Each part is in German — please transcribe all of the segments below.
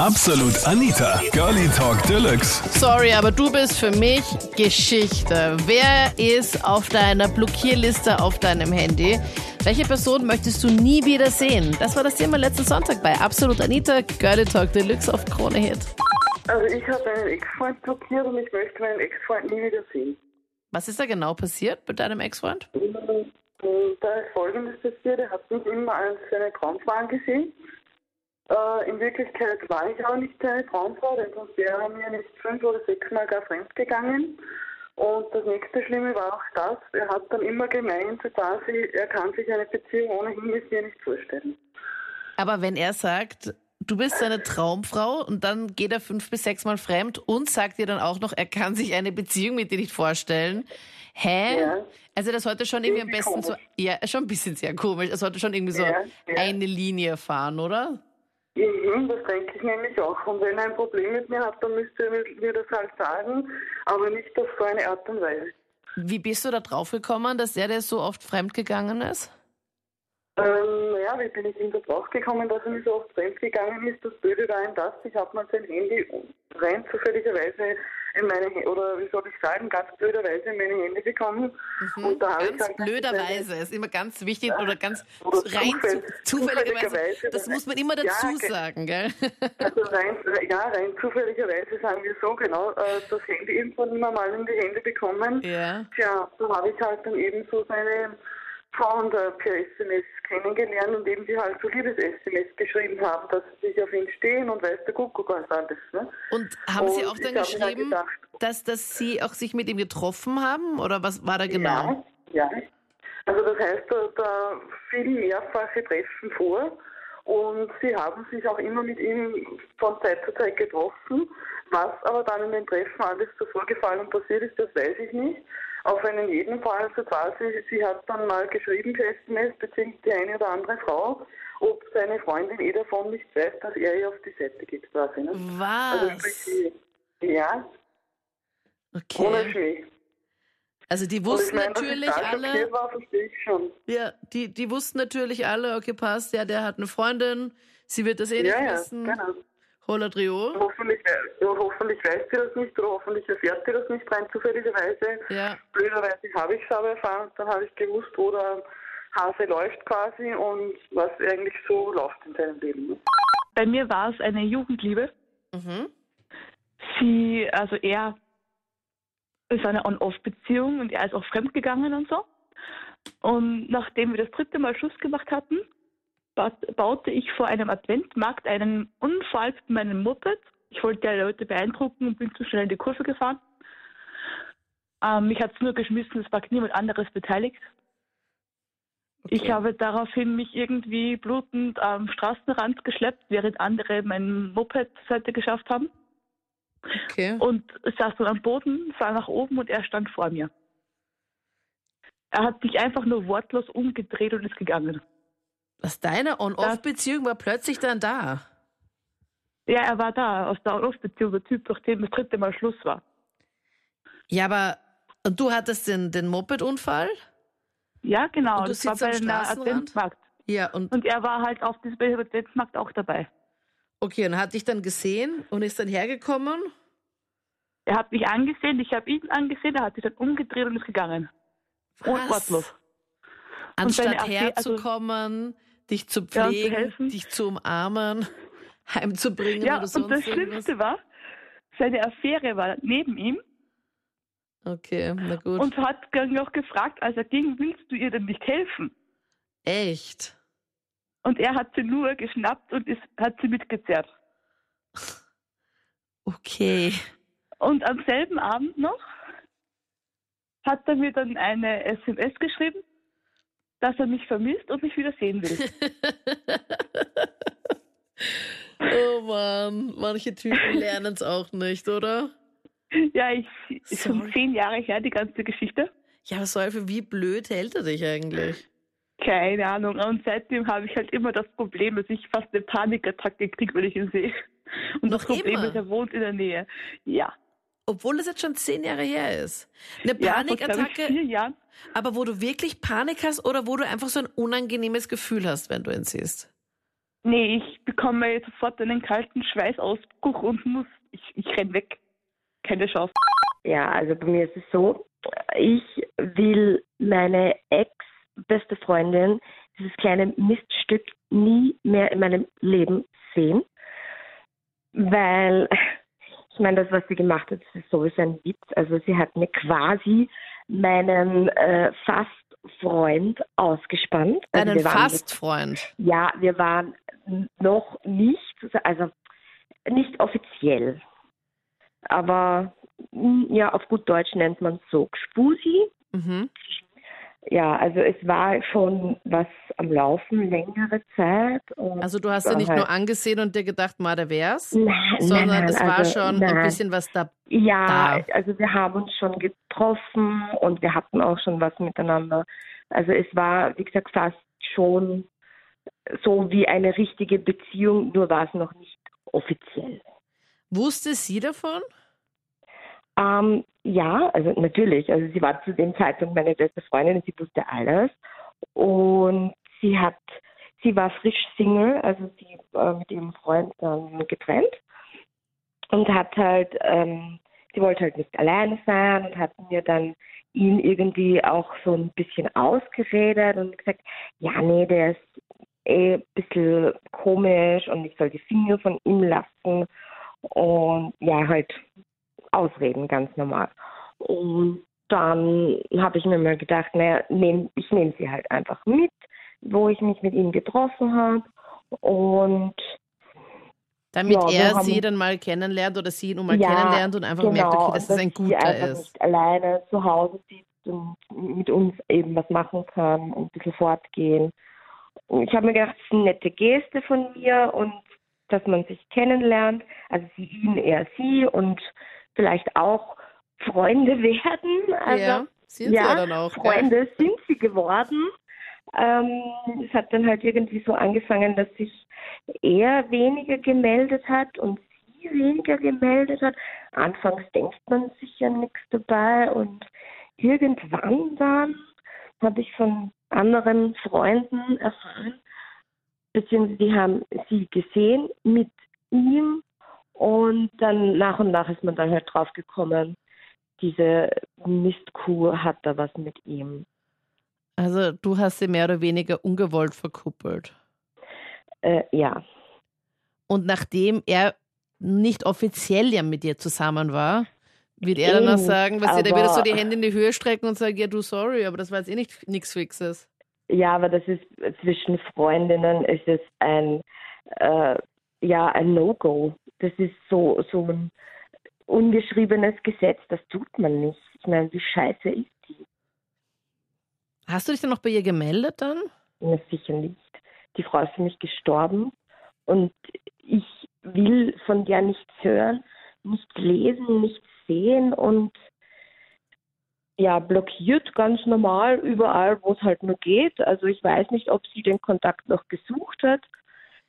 Absolut Anita, Girlie Talk Deluxe. Sorry, aber du bist für mich Geschichte. Wer ist auf deiner Blockierliste auf deinem Handy? Welche Person möchtest du nie wieder sehen? Das war das Thema letzten Sonntag bei Absolut Anita, Girlie Talk Deluxe auf Krone Hit. Also ich habe einen Ex-Freund blockiert und ich möchte meinen Ex-Freund nie wieder sehen. Was ist da genau passiert mit deinem Ex-Freund? Und Da ist Folgendes passiert, er hat mich immer als seine Traumfrau angesehen. Äh, in Wirklichkeit war ich auch nicht seine Traumfrau, denn sonst wäre er mir nicht fünf oder sechs Mal gar fremd gegangen. Und das nächste Schlimme war auch das, er hat dann immer gemeint, quasi, er kann sich eine Beziehung ohnehin mit mir nicht vorstellen. Aber wenn er sagt, du bist seine Traumfrau und dann geht er fünf bis sechs Mal fremd und sagt dir dann auch noch, er kann sich eine Beziehung mit dir nicht vorstellen. Hä? Ja. Also das sollte schon irgendwie am besten so, komisch. ja, schon ein bisschen sehr komisch. Es sollte schon irgendwie so Ja, ja. eine Linie fahren, oder? Mhm, das denke ich nämlich auch. Und wenn er ein Problem mit mir hat, dann müsste er mir, das halt sagen, aber nicht auf so eine Art und Weise. Wie bist du da drauf gekommen, dass er dir so oft fremdgegangen ist? Ähm, naja, wie bin ich ihm da drauf gekommen, dass er mir so oft fremd gegangen ist? Das Blöde war ihm das, ich habe mal sein Handy rein zufälligerweise in meine, oder wie soll ich sagen, ganz blöderweise in meine Hände bekommen. Und da habe ich Mhm. Ganz halt blöderweise ist immer ganz wichtig oder ganz Oder rein zufäll- zu, zufälligerweise. zufälligerweise. Das muss man immer Ja, dazu ge- sagen, gell? Also rein, ja, rein zufälligerweise sagen wir so, genau, äh, das Handy irgendwann immer mal in die Hände bekommen. Ja. Tja, da habe ich halt dann eben so seine Frauen da per SMS kennengelernt und eben die halt so Liebes-SMS geschrieben haben, dass sie sich auf ihn stehen und weiß der Kuckuck was alles. Ne? Und haben Sie auch dann halt geschrieben, gedacht, dass, dass Sie auch sich mit ihm getroffen haben? Oder was war da genau? Ja, ja. Also das heißt, da, da fielen mehrfache Treffen vor und sie haben sich auch immer mit ihm von Zeit zu Zeit getroffen. Was aber dann in den Treffen alles so vorgefallen und passiert ist, das weiß ich nicht. Auf einen jeden Fall, also quasi, sie hat dann mal geschrieben per SMS, beziehungsweise die eine oder andere Frau, ob seine Freundin eh davon nicht weiß, dass er ihr auf die Seite geht quasi. Ne? Also Was? sprich, ja, ohne Okay. Schnee. Also die wussten meine, natürlich alle, war, ja, die, die wussten natürlich alle, okay, passt, ja, der hat eine Freundin, sie wird das eh nicht Ja, ja, wissen. genau. Holla Trio. Hoffentlich, ja, hoffentlich weiß sie das nicht oder hoffentlich erfährt sie das nicht rein zufälligerweise. Ja. Blöderweise habe ich es aber erfahren, dann habe ich gewusst, wo der Hase läuft quasi und was eigentlich so läuft in seinem Leben. Bei mir war es eine Jugendliebe. Mhm. Sie, also er ist eine On-Off-Beziehung und er ist auch fremdgegangen und so. Und nachdem wir das dritte Mal Schluss gemacht hatten, baute ich vor einem Adventmarkt einen Unfall mit meinem Moped. Ich wollte die Leute beeindrucken und bin zu schnell in die Kurve gefahren. Ähm, mich hat es nur geschmissen, es war niemand anderes beteiligt. Ich Okay. habe daraufhin mich irgendwie blutend am Straßenrand geschleppt, während andere mein Moped zur Seite geschafft haben. Okay. Und saß dann am Boden, sah nach oben und er stand vor mir. Er hat sich einfach nur wortlos umgedreht und ist gegangen. Was deine On-Off-Beziehung war plötzlich dann da. Ja, er war da, aus der On-Off-Beziehung, der Typ, nachdem das dritte Mal Schluss war. Ja, aber und du hattest den, den Moped-Unfall? Ja, genau, Und du das war sitzt am bei Straßenrand? Adventmarkt. Ja, und Und er war halt auf diesem Adventmarkt auch dabei. okay, und hat dich dann gesehen und ist dann hergekommen? Er hat mich angesehen, ich habe ihn angesehen, er hat sich dann umgedreht und ist gegangen. Und Was? wortlos. Anstatt Affäre- herzukommen, dich zu Ja, und zu pflegen, dich zu umarmen, heimzubringen Ja, oder und sonst das irgendwas. Schlimmste war, seine Affäre war neben ihm Okay, na gut. und hat dann noch gefragt, als er ging, willst du ihr denn nicht helfen? Echt? Und er hat sie nur geschnappt und ist, hat sie mitgezerrt. Okay. Und am selben Abend noch hat er mir dann eine SMS geschrieben, dass er mich vermisst und mich wieder sehen will. Oh Mann, manche Typen lernen es auch nicht, oder? ja, ich ist schon zehn Jahre her, die ganze Geschichte. Ja, was soll für wie blöd hält er dich eigentlich? Keine Ahnung. Und seitdem habe ich halt immer das Problem, dass ich fast eine Panikattacke kriege, wenn ich ihn sehe. Und Noch das Problem immer? ist, er wohnt in der Nähe. Ja. Obwohl es jetzt schon zehn Jahre her ist. Eine Ja, vor, glaub ich, Panikattacke, vier Jahren. aber wo du wirklich Panik hast oder wo du einfach so ein unangenehmes Gefühl hast, wenn du ihn siehst? Nee, ich bekomme sofort einen kalten Schweißausbruch und muss, ich, ich renn weg. Keine Chance. Ja, also bei mir ist es so, ich will meine ex-beste Freundin, dieses kleine Miststück, nie mehr in meinem Leben sehen. Weil, ich meine, das, was sie gemacht hat, ist sowieso ein Witz. Also sie hat mir quasi meinen äh, fast Freund ausgespannt. Also Deinen wir waren Fastfreund. ja, wir waren noch nicht, also nicht offiziell. Aber mm, ja, auf gut Deutsch nennt man es so Gspusi. Mhm. Ja, also es war schon was am Laufen längere Zeit. Also du hast dir nicht halt- nur angesehen und dir gedacht, ma, der wär's, Nein, sondern nein, nein, es war also, schon ein bisschen was da. Ja, da. also wir haben uns schon getroffen und wir hatten auch schon was miteinander. Also es war, wie gesagt, fast schon so wie eine richtige Beziehung, nur war es noch nicht offiziell. Wusste sie davon? Ähm, ja, also natürlich. Also sie war zu dem Zeitpunkt meine beste Freundin und sie wusste alles. Und sie hat, sie war frisch Single, also sie war mit ihrem Freund dann getrennt und hat halt, ähm, sie wollte halt nicht alleine sein und hat mir dann ihn irgendwie auch so ein bisschen ausgeredet und gesagt, ja, nee, der ist eh ein bisschen komisch und ich soll die Finger von ihm lassen und ja, halt Ausreden, ganz normal. Und dann habe ich mir mal gedacht, naja, nehm, ich nehme sie halt einfach mit, wo ich mich mit ihm getroffen habe. Und Damit Ja, er haben- sie dann mal kennenlernt oder sie ihn mal Ja, kennenlernt und einfach merkt, genau, okay, dass dass es ein sie guter einfach ist. nicht alleine zu Hause sitzt und mit uns eben was machen kann und ein bisschen fortgehen. Und ich habe mir gedacht, das ist eine nette Geste von mir und dass man sich kennenlernt, also sie ihn, er sie und vielleicht auch Freunde werden. Also, ja, sind sie ja dann auch. Freunde sind sie geworden. Ähm, es hat dann halt irgendwie so angefangen, dass sich er weniger gemeldet hat und sie weniger gemeldet hat. Anfangs denkt man sich ja nichts dabei und irgendwann dann habe ich von anderen Freunden erfahren, beziehungsweise die haben sie gesehen mit ihm und dann nach und nach ist man dann halt drauf gekommen, diese Mistkuh hat da was mit ihm. Also du hast sie mehr oder weniger ungewollt verkuppelt. Äh, ja, Und nachdem er nicht offiziell ja mit dir zusammen war, wird er dann auch sagen, was der wird er so die Hände in die Höhe strecken und sagen, ja du sorry, aber das war jetzt eh nicht nichts Fixes. ja, aber das ist zwischen Freundinnen ist es ein äh, ja ein No-Go. Das ist so so ein ungeschriebenes Gesetz. Das tut man nicht. Ich meine, wie scheiße ist die? Hast du dich dann noch bei ihr gemeldet dann? Na, sicher nicht. Die Frau ist für mich gestorben und ich will von der nichts hören, nichts lesen, nichts sehen und ja, blockiert ganz normal überall, wo es halt nur geht. Also ich weiß nicht, ob sie den Kontakt noch gesucht hat.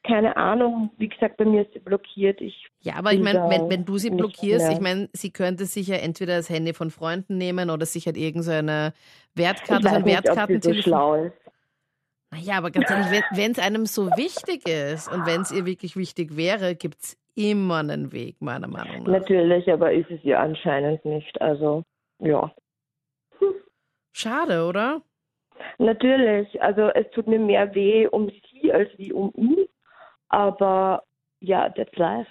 Keine Ahnung. Wie gesagt, bei mir ist sie blockiert. Ich Ja, aber ich meine, wenn, wenn du sie blockierst, mehr. ich meine, sie könnte sich ja entweder das Handy von Freunden nehmen oder sich halt irgendeine ich Wertkarte, so ein so Wertkartentelefon. schlau ist. Naja, aber ganz ehrlich, wenn es einem so wichtig ist und wenn es ihr wirklich wichtig wäre, gibt es immer einen Weg, meiner Meinung nach. Natürlich, aber ist es ihr anscheinend nicht. Also, ja. Schade, oder? Natürlich, also es tut mir mehr weh um sie als wie um ihn. Aber ja, that's life.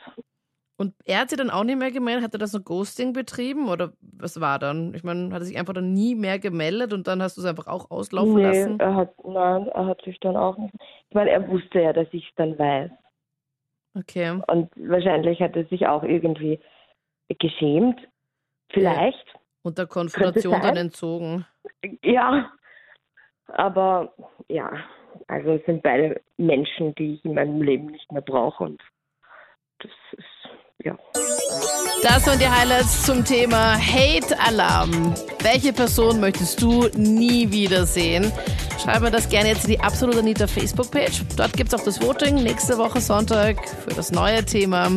Und er hat sie dann auch nicht mehr gemeldet? Hat er das so Ghosting betrieben oder was war dann? Ich meine, hat er sich einfach dann nie mehr gemeldet und dann hast du es einfach auch auslaufen nee, lassen? er hat, nein, er hat sich dann auch nicht. Ich meine, er wusste ja, dass ich es dann weiß. Okay. Und wahrscheinlich hat er sich auch irgendwie geschämt. Vielleicht. Und der Konfrontation dann entzogen. Ja. Aber ja, also es sind beide Menschen, die ich in meinem Leben nicht mehr brauche. Und das ist, ja. Das waren die Highlights zum Thema Hate Alarm. Welche Person möchtest du nie wiedersehen? Schreib mir das gerne jetzt in die Absolut Anita Facebook-Page. Dort gibt es auch das Voting nächste Woche Sonntag für das neue Thema.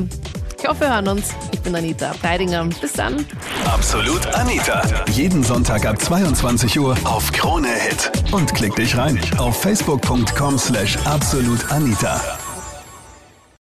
Ich hoffe, wir hören uns. Ich bin Anita Abteidinger. Bis dann. Absolut Anita. Jeden Sonntag ab 22 Uhr auf Krone Hit. Und klick dich rein auf facebook.com slash absolutanita.